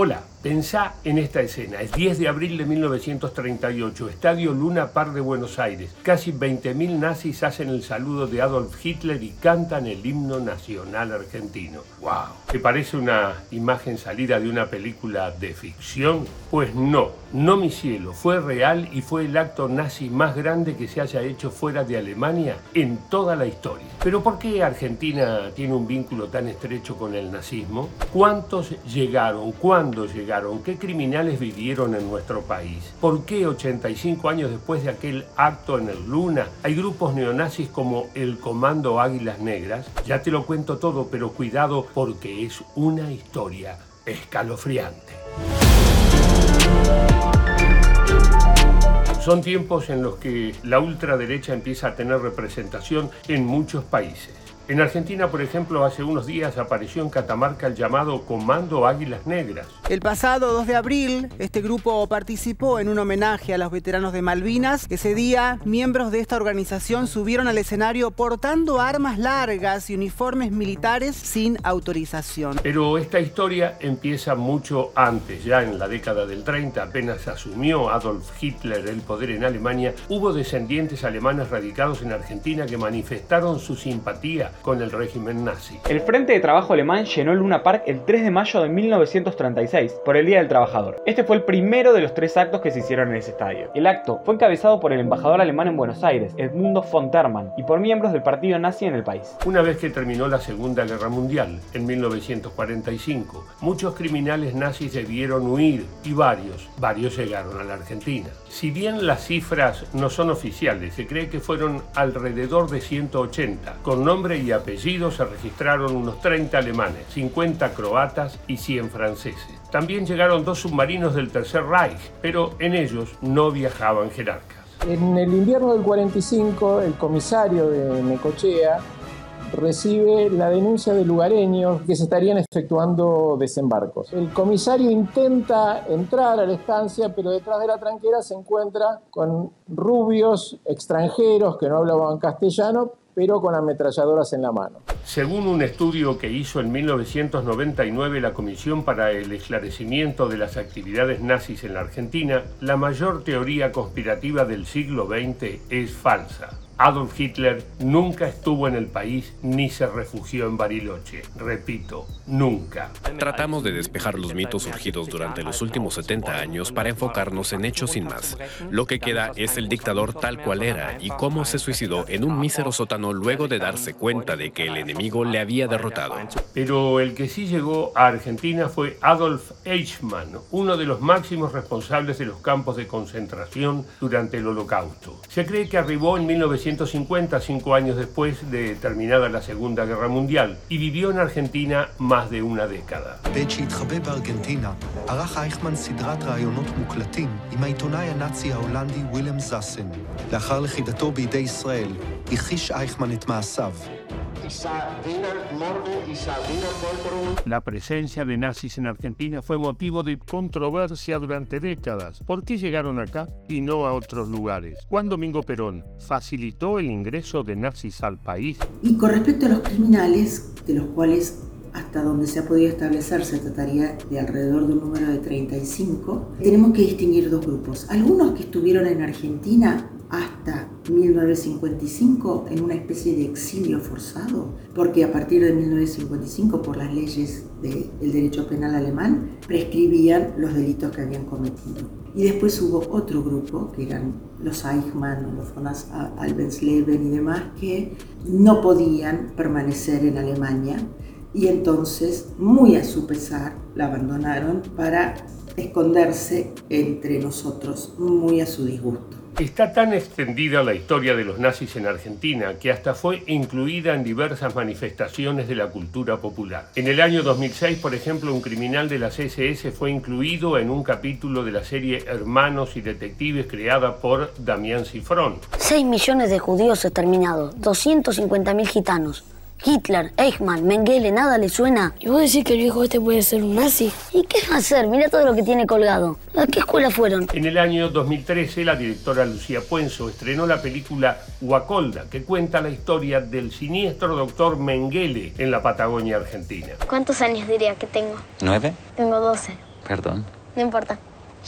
Hola, pensá en esta escena. Es 10 de abril de 1938, Estadio Luna Par de Buenos Aires. Casi 20.000 nazis hacen el saludo de Adolf Hitler y cantan el himno nacional argentino. ¡Wow! ¿Te parece una imagen salida de una película de ficción? Pues no, no mi cielo, fue real y fue el acto nazi más grande que se haya hecho fuera de Alemania en toda la historia. Pero ¿por qué Argentina tiene un vínculo tan estrecho con el nazismo? ¿Cuántos llegaron? ¿Cuándo llegaron? ¿Qué criminales vivieron en nuestro país? ¿Por qué 85 años después de aquel acto en el Luna hay grupos neonazis como el Comando Águilas Negras? Ya te lo cuento todo, pero cuidado porque es una historia escalofriante. Son tiempos en los que la ultraderecha empieza a tener representación en muchos países. En Argentina, por ejemplo, hace unos días apareció en Catamarca el llamado Comando Águilas Negras. El pasado 2 de abril, este grupo participó en un homenaje a los veteranos de Malvinas. Ese día, miembros de esta organización subieron al escenario portando armas largas y uniformes militares sin autorización. Pero esta historia empieza mucho antes, ya en la década del 30, apenas asumió Adolf Hitler el poder en Alemania, hubo descendientes alemanes radicados en Argentina que manifestaron su simpatía con el régimen nazi. El Frente de Trabajo Alemán llenó el Luna Park el 3 de mayo de 1936 por el Día del Trabajador. Este fue el primero de los tres actos que se hicieron en ese estadio. El acto fue encabezado por el embajador alemán en Buenos Aires, Edmundo von y por miembros del partido nazi en el país. Una vez que terminó la Segunda Guerra Mundial, en 1945, muchos criminales nazis debieron huir y varios, varios llegaron a la Argentina. Si bien las cifras no son oficiales, se cree que fueron alrededor de 180, con nombre y apellidos se registraron unos 30 alemanes, 50 croatas y 100 franceses. También llegaron dos submarinos del Tercer Reich, pero en ellos no viajaban jerarcas. En el invierno del 45, el comisario de Necochea recibe la denuncia de lugareños que se estarían efectuando desembarcos. El comisario intenta entrar a la estancia, pero detrás de la tranquera se encuentra con rubios extranjeros que no hablaban castellano, pero con ametralladoras en la mano. Según un estudio que hizo en 1999 la Comisión para el Esclarecimiento de las Actividades Nazis en la Argentina, la mayor teoría conspirativa del siglo XX es falsa. Adolf Hitler nunca estuvo en el país ni se refugió en Bariloche. Repito, nunca. Tratamos de despejar los mitos surgidos durante los últimos 70 años para enfocarnos en hechos sin más. Lo que queda es el dictador tal cual era y cómo se suicidó en un mísero sótano luego de darse cuenta de que el enemigo le había derrotado. Pero el que sí llegó a Argentina fue Adolf Eichmann, uno de los máximos responsables de los campos de concentración durante el Holocausto. Se cree que arribó en 1900 1950, cinco años después de terminada la Segunda Guerra Mundial, y vivió en Argentina más de una década. La presencia de nazis en Argentina fue motivo de controversia durante décadas. ¿Por qué llegaron acá y no a otros lugares? Juan Domingo Perón facilitó el ingreso de nazis al país. Y con respecto a los criminales, de los cuales hasta donde se ha podido establecer se trataría de alrededor de un número de 35, tenemos que distinguir dos grupos. Algunos que estuvieron en Argentina hasta 1955 en una especie de exilio forzado, porque a partir de 1955, por las leyes del derecho penal alemán, prescribían los delitos que habían cometido. Y después hubo otro grupo, que eran los Eichmann, los von Albensleben y demás, que no podían permanecer en Alemania y entonces, muy a su pesar, la abandonaron para esconderse entre nosotros, muy a su disgusto. Está tan extendida la historia de los nazis en Argentina que hasta fue incluida en diversas manifestaciones de la cultura popular. En el año 2006, por ejemplo, un criminal de las SS fue incluido en un capítulo de la serie Hermanos y Detectives creada por Damián Cifrón. 6 millones de judíos exterminados, 250.000 gitanos. Hitler, Eichmann, Mengele, nada le suena. ¿Y vos decís que el viejo este puede ser un nazi? ¿Y qué va a hacer? Mira todo lo que tiene colgado. ¿A qué escuela fueron? En el año 2013, la directora Lucía Puenzo estrenó la película Guacolda, que cuenta la historia del siniestro doctor Mengele en la Patagonia Argentina. ¿Cuántos años diría que tengo? ¿Nueve? Tengo doce. Perdón. No importa,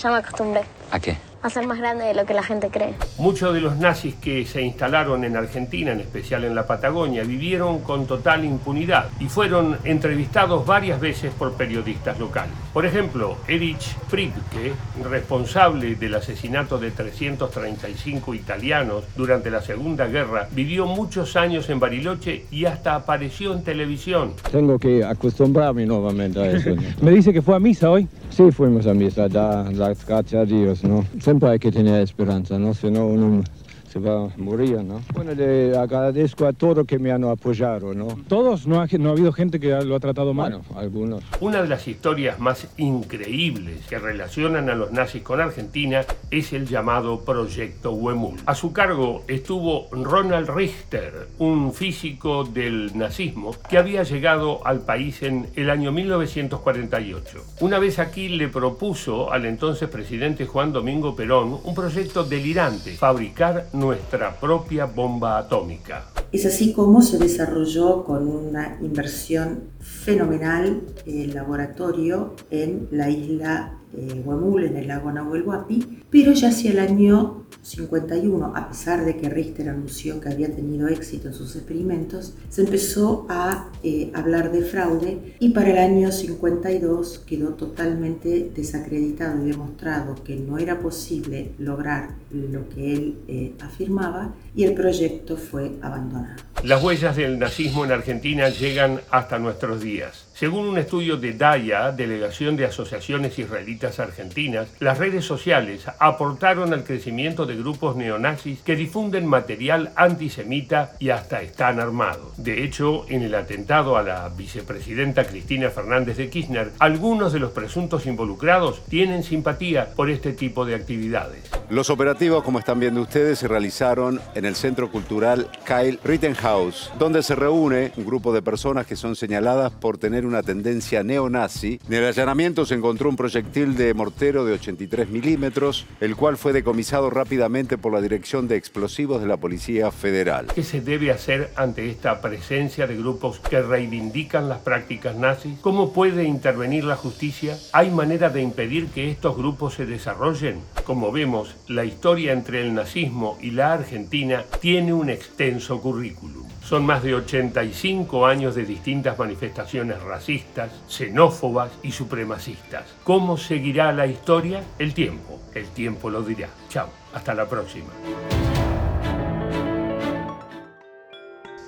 ya me acostumbré. ¿A qué? A ser más grande de lo que la gente cree. Muchos de los nazis que se instalaron en Argentina, en especial en la Patagonia, vivieron con total impunidad y fueron entrevistados varias veces por periodistas locales. Por ejemplo, Erich Friedke, responsable del asesinato de 335 italianos durante la Segunda Guerra, vivió muchos años en Bariloche y hasta apareció en televisión. Tengo que acostumbrarme nuevamente a eso. Me dice que fue a misa hoy. Sí, fuimos a misa, da las gracias a Dios, ¿no? Siempre hay que tener esperanza, ¿no? Si no, uno se va a morir, ¿no? Bueno, le agradezco a todos que me han apoyado, ¿no? ¿Todos? ¿No ha, no ha habido gente que lo ha tratado mal? Bueno, algunos. Una de las historias más increíbles que relacionan a los nazis con Argentina es el llamado Proyecto Huemul. A su cargo estuvo Ronald Richter, un físico del nazismo que había llegado al país en el año 1948. Una vez aquí le propuso al entonces presidente Juan Domingo Perón un proyecto delirante, fabricar nuestra propia bomba atómica. Es así como se desarrolló con una inversión fenomenal el laboratorio en la isla eh, Huemul, en el lago Nahuel Huapi, pero ya hacia el año 51, a pesar de que Richter anunció que había tenido éxito en sus experimentos, se empezó a eh, hablar de fraude y para el año 52 quedó totalmente desacreditado y demostrado que no era posible lograr lo que él eh, afirmaba y el proyecto fue abandonado. Las huellas del nazismo en Argentina llegan hasta nuestros días. Según un estudio de DAIA, Delegación de Asociaciones Israelitas Argentinas, las redes sociales aportaron al crecimiento de grupos neonazis que difunden material antisemita y hasta están armados. De hecho, en el atentado a la vicepresidenta Cristina Fernández de Kirchner, algunos de los presuntos involucrados tienen simpatía por este tipo de actividades. Los operativos, como están viendo ustedes, se realizaron en el Centro Cultural Kyle Rittenhouse, donde se reúne un grupo de personas que son señaladas por tener una tendencia neonazi. En el allanamiento se encontró un proyectil de mortero de 83 milímetros, el cual fue decomisado rápidamente por la Dirección de Explosivos de la Policía Federal. ¿Qué se debe hacer ante esta presencia de grupos que reivindican las prácticas nazis? ¿Cómo puede intervenir la justicia? ¿Hay manera de impedir que estos grupos se desarrollen? Como vemos, la historia entre el nazismo y la Argentina tiene un extenso currículum. Son más de 85 años de distintas manifestaciones racistas, xenófobas y supremacistas. ¿Cómo seguirá la historia? El tiempo. El tiempo lo dirá. Chao. Hasta la próxima.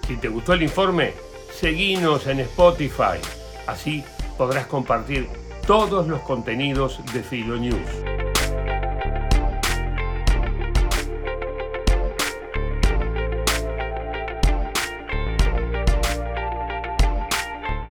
Si te gustó el informe, seguinos en Spotify. Así podrás compartir todos los contenidos de Filo News.